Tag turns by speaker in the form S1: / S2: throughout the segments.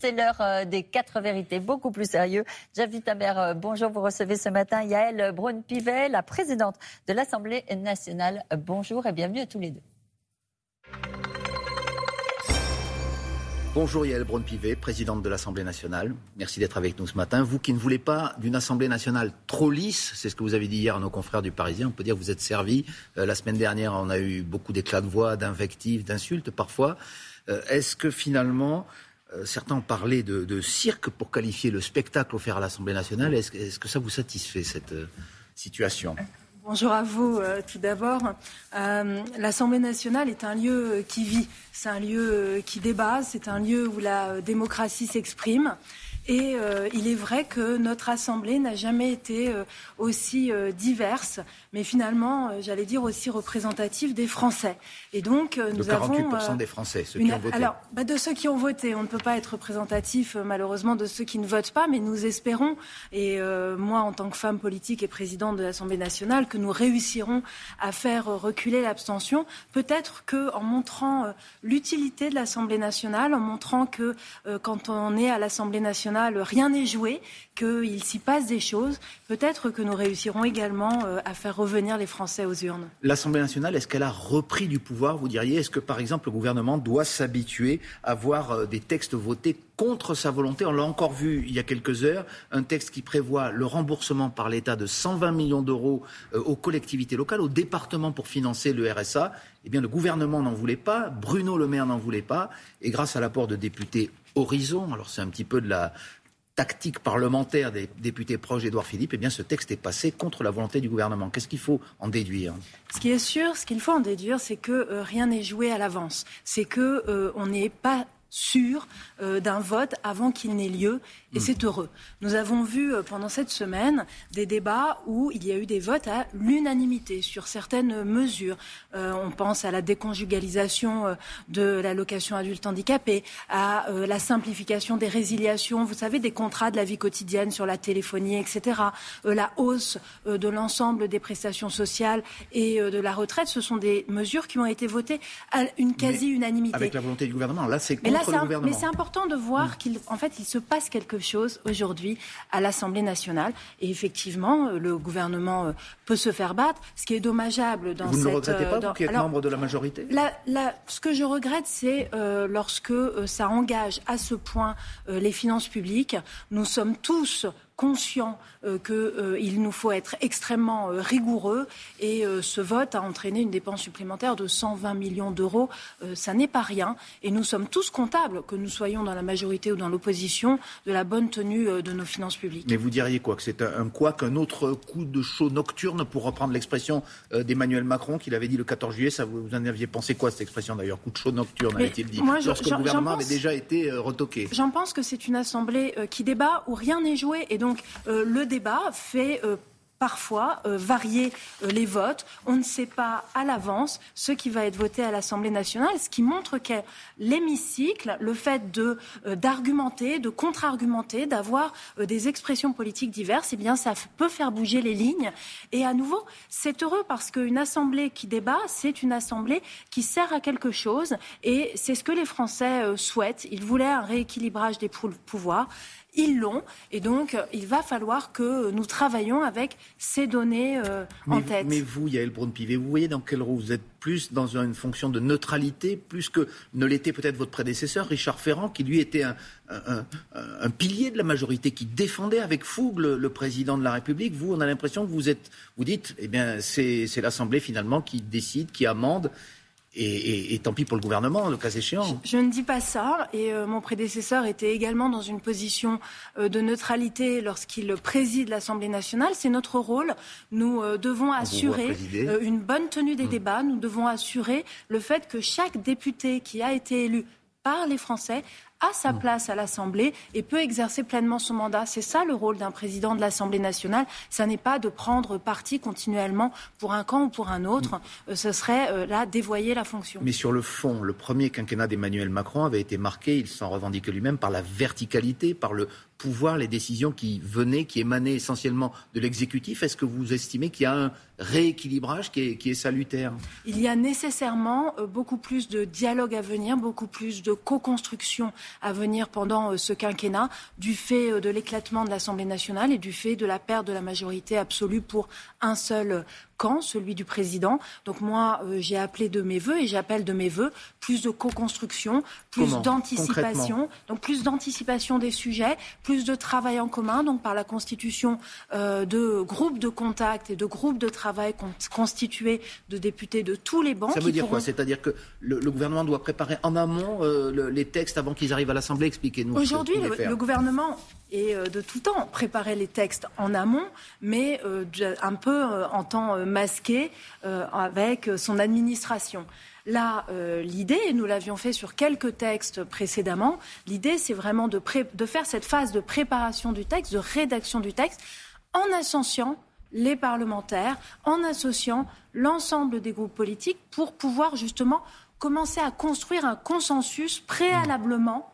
S1: C'est l'heure euh, des quatre vérités, beaucoup plus sérieux. Javi Taber, euh, bonjour. Vous recevez ce matin Yael Braun-Pivet, la présidente de l'Assemblée nationale. Bonjour et bienvenue à tous les deux.
S2: Bonjour Yael Braun-Pivet, présidente de l'Assemblée nationale. Merci d'être avec nous ce matin. Vous qui ne voulez pas d'une Assemblée nationale trop lisse, c'est ce que vous avez dit hier à nos confrères du Parisien, on peut dire que vous êtes servi. Euh, la semaine dernière, on a eu beaucoup d'éclats de voix, d'invectives, d'insultes parfois. Est-ce que finalement, euh, certains ont parlé de, cirque pour qualifier le spectacle offert à l'Assemblée nationale. Est-ce que ça vous satisfait, cette euh, situation?
S3: Bonjour à vous euh, tout d'abord. L'Assemblée nationale est un lieu qui vit, c'est un lieu qui débat, c'est un lieu où la démocratie s'exprime. Et euh, il est vrai que notre Assemblée n'a jamais été euh, aussi euh, diverse, mais finalement, j'allais dire aussi représentative des Français.
S2: Et donc, nous de 48% des Français, ceux qui ont voté.
S3: Alors, bah, de ceux qui ont voté, on ne peut pas être représentatif, malheureusement, de ceux qui ne votent pas, mais nous espérons, et moi, en tant que femme politique et présidente de l'Assemblée nationale, que nous réussirons à faire reculer l'abstention. Peut-être qu'en montrant l'utilité de l'Assemblée nationale, en montrant que quand on est à l'Assemblée nationale, rien n'est joué, qu'il s'y passe des choses. Peut-être que nous réussirons également euh, à faire revenir les Français aux urnes.
S2: L'Assemblée nationale, est-ce qu'elle a repris du pouvoir, vous diriez? Est-ce que, par exemple, le gouvernement doit s'habituer à voir euh, des textes votés contre sa volonté? On l'a encore vu il y a quelques heures, un texte qui prévoit le remboursement par l'État de 120 millions d'euros euh, aux collectivités locales, aux départements pour financer le RSA. Eh bien, le gouvernement n'en voulait pas, Bruno Le Maire n'en voulait pas, et grâce à l'apport de députés Horizon, alors c'est un petit peu de la tactique parlementaire des députés proches d'Édouard Philippe, eh bien ce texte est passé contre la volonté du gouvernement. Qu'est-ce qu'il faut en déduire?
S3: Ce qui est sûr, ce qu'il faut en déduire, c'est que euh, rien n'est joué à l'avance. C'est que euh, n'est pas sûr euh, d'un vote avant qu'il n'ait lieu, et c'est heureux. Nous avons vu euh, pendant cette semaine des débats où il y a eu des votes à l'unanimité sur certaines mesures. Euh, on pense à la déconjugalisation de l'allocation adulte handicapé, à la simplification des résiliations, vous savez, des contrats de la vie quotidienne sur la téléphonie, etc. la hausse de l'ensemble des prestations sociales et de la retraite, ce sont des mesures qui ont été votées à une quasi-unanimité.
S2: Avec la volonté du gouvernement, là c'est
S3: mais c'est important de voir mm. qu'il en fait, il se passe quelque chose aujourd'hui à l'Assemblée nationale. Et effectivement, euh, le gouvernement euh, peut se faire battre. Ce qui est dommageable dans
S2: vous
S3: cette...
S2: Vous ne le regrettez pas, euh, vous qui êtes membre de la majorité?
S3: Ce que je regrette, c'est lorsque ça engage à ce point les finances publiques. Nous sommes tous conscient euh, qu'il euh, nous faut être extrêmement euh, rigoureux et ce vote a entraîné une dépense supplémentaire de 120 millions d'euros. ça n'est pas rien et nous sommes tous comptables, que nous soyons dans la majorité ou dans l'opposition, de la bonne tenue de nos finances publiques.
S2: Mais vous diriez quoi Que c'est un, quoi qu'un autre coup de chaud nocturne, pour reprendre l'expression d'Emmanuel Macron qu'il avait dit le 14 juillet? Ça, Vous en aviez pensé quoi cette expression d'ailleurs? Coup de chaud nocturne, avait-il dit? moi, Lorsque le gouvernement avait déjà été retoqué.
S3: J'en pense que c'est une assemblée qui débat où rien n'est joué et donc donc euh, le débat fait euh, parfois euh, varier les votes. On ne sait pas à l'avance ce qui va être voté à l'Assemblée nationale, ce qui montre que l'hémicycle, le fait d'argumenter, de contre-argumenter, d'avoir des expressions politiques diverses, eh bien ça peut faire bouger les lignes. Et à nouveau, c'est heureux parce qu'une assemblée qui débat, c'est une assemblée qui sert à quelque chose, et c'est ce que les Français souhaitent. Ils voulaient un rééquilibrage des pouvoirs. Ils l'ont. Et donc, il va falloir que nous travaillions avec ces données euh, en tête.
S2: Mais vous, Yael Braun-Pivet, vous voyez dans quel rôle vous êtes plus dans une fonction de neutralité, plus que ne l'était peut-être votre prédécesseur, Richard Ferrand, qui lui était un, pilier de la majorité, qui défendait avec fougue le, président de la République. Vous, on a l'impression que vous êtes, vous dites, eh bien, c'est l'Assemblée finalement qui décide, qui amende et, tant pis pour le gouvernement, le cas échéant.
S3: Je, ne dis pas ça. Et euh, mon prédécesseur était également dans une position euh, de neutralité lorsqu'il préside l'Assemblée nationale. C'est notre rôle. Nous euh, devons assurer une bonne tenue des mmh. débats. Nous devons assurer le fait que chaque député qui a été élu par les Français a sa mm. place à l'Assemblée et peut exercer pleinement son mandat. C'est ça le rôle d'un président de l'Assemblée nationale. Ça n'est pas de prendre parti continuellement pour un camp ou pour un autre. Mm. Euh, ce serait euh, là dévoyer la fonction.
S2: Mais sur le fond, le premier quinquennat d'Emmanuel Macron avait été marqué, il s'en revendique lui-même, par la verticalité, par le pouvoir, les décisions qui venaient, qui émanaient essentiellement de l'exécutif. Est-ce que vous estimez qu'il y a un rééquilibrage qui est, salutaire?
S3: Il y a nécessairement euh, beaucoup plus de dialogue à venir, beaucoup plus de co-construction à venir pendant ce quinquennat, du fait de l'éclatement de l'Assemblée nationale et du fait de la perte de la majorité absolue pour un seul camp, celui du président. Donc moi, euh, j'ai appelé de mes voeux et j'appelle de mes voeux plus de co-construction, plus d'anticipation, donc plus d'anticipation des sujets, plus de travail en commun, donc par la constitution euh, de groupes de contact et de groupes de travail constitués de députés de tous les bancs.
S2: Ça veut dire quoi? C'est-à-dire que le, gouvernement doit préparer en amont euh, les textes avant qu'ils arrivent à l'Assemblée? Expliquez-nous.
S3: Aujourd'hui, le, gouvernement et de tout temps préparer les textes en amont, mais un peu en temps masqué euh, avec son administration. Là, euh, l'idée, et nous l'avions fait sur quelques textes précédemment, l'idée, c'est vraiment de, de, faire cette phase de préparation du texte, de rédaction du texte, en associant les parlementaires, en associant l'ensemble des groupes politiques pour pouvoir justement commencer à construire un consensus préalablement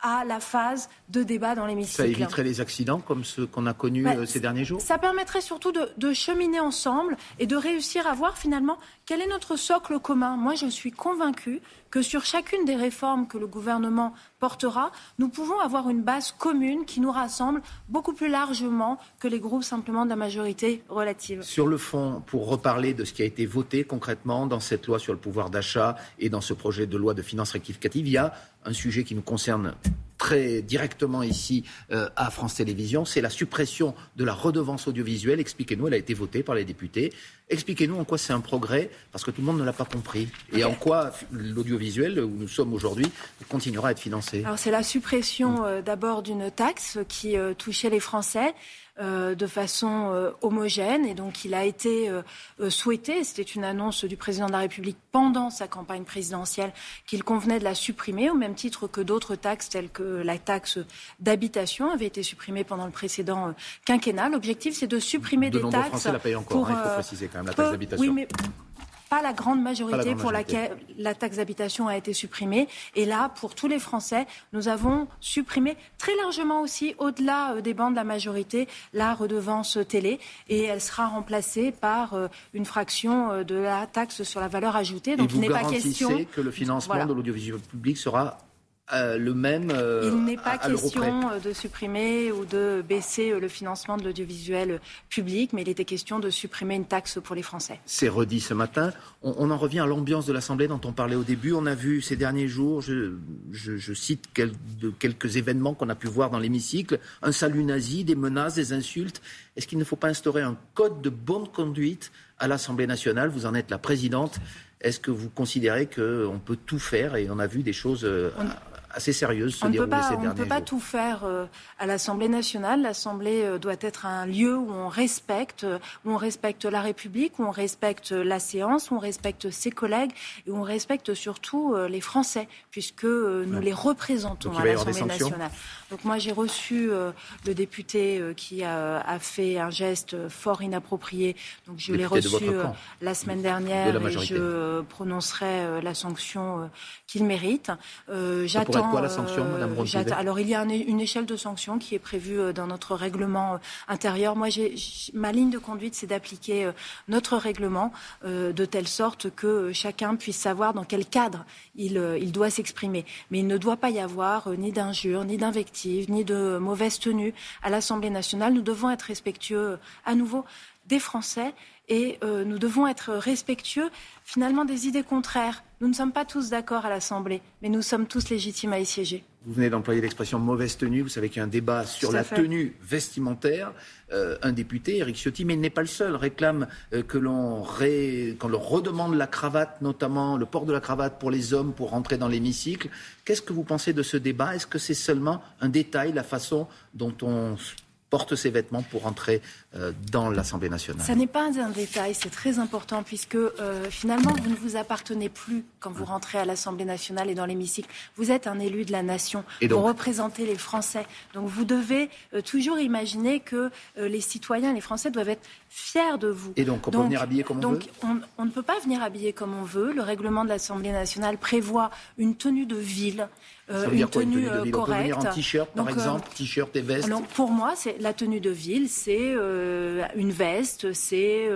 S3: à la phase de débat dans l'hémicycle.
S2: Ça éviterait les accidents comme ceux qu'on a connus bah, euh, ces derniers jours
S3: Ça permettrait surtout de, de, cheminer ensemble et de réussir à voir finalement quel est notre socle commun. Moi, je suis convaincue que sur chacune des réformes que le gouvernement portera, nous pouvons avoir une base commune qui nous rassemble beaucoup plus largement que les groupes simplement de la majorité relative.
S2: Sur le fond, pour reparler de ce qui a été voté concrètement dans cette loi sur le pouvoir d'achat et dans ce projet de loi de finances rectificative, il y a un sujet qui nous concerne très directement ici euh, à France Télévisions, c'est la suppression de la redevance audiovisuelle. Expliquez-nous, elle a été votée par les députés. Expliquez-nous en quoi c'est un progrès, parce que tout le monde ne l'a pas compris, et en quoi l'audiovisuel, où nous sommes aujourd'hui, continuera à être financé.
S3: Alors c'est la suppression euh, d'abord d'une taxe qui euh, touchait les Français. Euh, de façon euh, homogène. Et donc, il a été euh, souhaité, c'était une annonce du président de la République pendant sa campagne présidentielle, qu'il convenait de la supprimer, au même titre que d'autres taxes, telles que la taxe d'habitation avait été supprimée pendant le précédent quinquennat. L'objectif, c'est de supprimer
S2: de
S3: des taxes.
S2: Français la payent encore, hein, il faut préciser quand même, la taxe d'habitation. Oui, mais
S3: pas la grande majorité pour laquelle la taxe d'habitation a été supprimée. Et là, pour tous les Français, nous avons supprimé très largement aussi, au-delà euh, des bancs de la majorité, la redevance télé. Et elle sera remplacée par euh, une fraction euh, de la taxe sur la valeur ajoutée.
S2: Donc il n'est pas question que le financement de l'audiovisuel public sera euh, le même.
S3: Euh, Il n'est pas question euh, de supprimer ou de baisser le financement de l'audiovisuel public, mais il était question de supprimer une taxe pour les Français.
S2: C'est redit ce matin. On, en revient à l'ambiance de l'Assemblée dont on parlait au début. On a vu ces derniers jours, je, cite quelques événements qu'on a pu voir dans l'hémicycle, un salut nazi, des menaces, des insultes. Est-ce qu'il ne faut pas instaurer un code de bonne conduite à l'Assemblée nationale? Vous en êtes la présidente. Est-ce que vous considérez qu'on peut tout faire et on a vu des choses assez sérieuse se
S3: on
S2: dérouler
S3: pas,
S2: ces
S3: On ne peut pas tout faire euh, à l'Assemblée nationale. L'Assemblée euh, doit être un lieu où on respecte, euh, où on respecte la République, où on respecte la séance, où on respecte ses collègues et où on respecte surtout les Français, puisque nous les représentons à l'Assemblée nationale. Donc moi j'ai reçu le député qui a, a, fait un geste fort inapproprié. Donc je l'ai reçu la semaine dernière et je prononcerai la sanction qu'il mérite.
S2: J'attends quoi la sanction, Madame euh,
S3: Alors il y a une échelle de sanctions qui est prévue euh, dans notre règlement euh, intérieur. Moi, ma ligne de conduite, c'est d'appliquer notre règlement de telle sorte que chacun puisse savoir dans quel cadre il, il doit s'exprimer. Mais il ne doit pas y avoir ni d'injures, ni d'invectives, ni de mauvaise tenue à l'Assemblée nationale. Nous devons être respectueux à nouveau des Français et nous devons être respectueux finalement des idées contraires. Nous ne sommes pas tous d'accord à l'Assemblée, mais nous sommes tous légitimes à y siéger.
S2: Vous venez d'employer l'expression mauvaise tenue. Vous savez qu'il y a un débat sur la tenue vestimentaire. Euh, un député, Eric Ciotti, mais il n'est pas le seul, réclame euh, que l'on ré... redemande la cravate, notamment le port de la cravate pour les hommes pour rentrer dans l'hémicycle. Qu'est-ce que vous pensez de ce débat? Est-ce que c'est seulement un détail, la façon dont on porte ses vêtements pour entrer euh, dans l'Assemblée nationale.
S3: Ça n'est pas un détail, c'est très important puisque euh, finalement vous ne vous appartenez plus quand vous rentrez à l'Assemblée nationale et dans l'hémicycle. Vous êtes un élu de la nation, et vous représentez les Français. Donc vous devez euh, toujours imaginer que les citoyens, les Français doivent être fiers de vous.
S2: Et donc on peut venir habillé comme on
S3: donc, veut? on, on ne peut pas venir habillé comme on veut. Le règlement de l'Assemblée nationale prévoit une tenue de ville une tenue, correcte.
S2: en t-shirt, par exemple, t-shirt et veste?
S3: Pour moi, c'est la tenue de ville, c'est une veste, c'est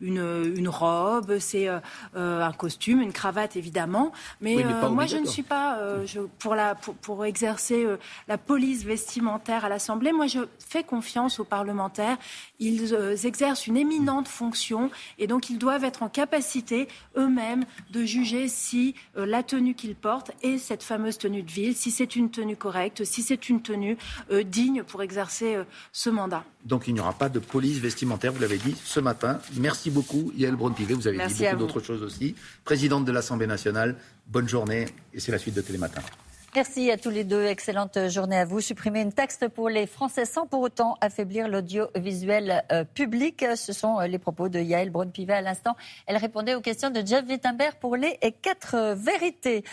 S3: une, une robe, c'est un costume, une cravate évidemment. Mais, moi, je ne suis pas je, pour, la, pour, pour exercer la police vestimentaire à l'Assemblée. Moi, je fais confiance aux parlementaires. Ils exercent une éminente fonction et donc ils doivent être en capacité eux-mêmes de juger si euh, la tenue qu'ils portent est cette fameuse tenue de ville, si c'est une tenue correcte, si c'est une tenue euh, digne pour exercer euh, ce mandat.
S2: Donc il n'y aura pas de police vestimentaire, vous l'avez dit ce matin. Merci beaucoup Yael Braun-Pivet, vous avez dit beaucoup d'autres choses aussi. Présidente de l'Assemblée nationale, bonne journée et c'est la suite de Télématin.
S1: Merci à tous les deux. Excellente journée à vous. Supprimer une taxe pour les Français sans pour autant affaiblir l'audiovisuel euh, public. Ce sont euh, les propos de Yael Braun-Pivet à l'instant. Elle répondait aux questions de Jeff Wittenberg pour les quatre vérités.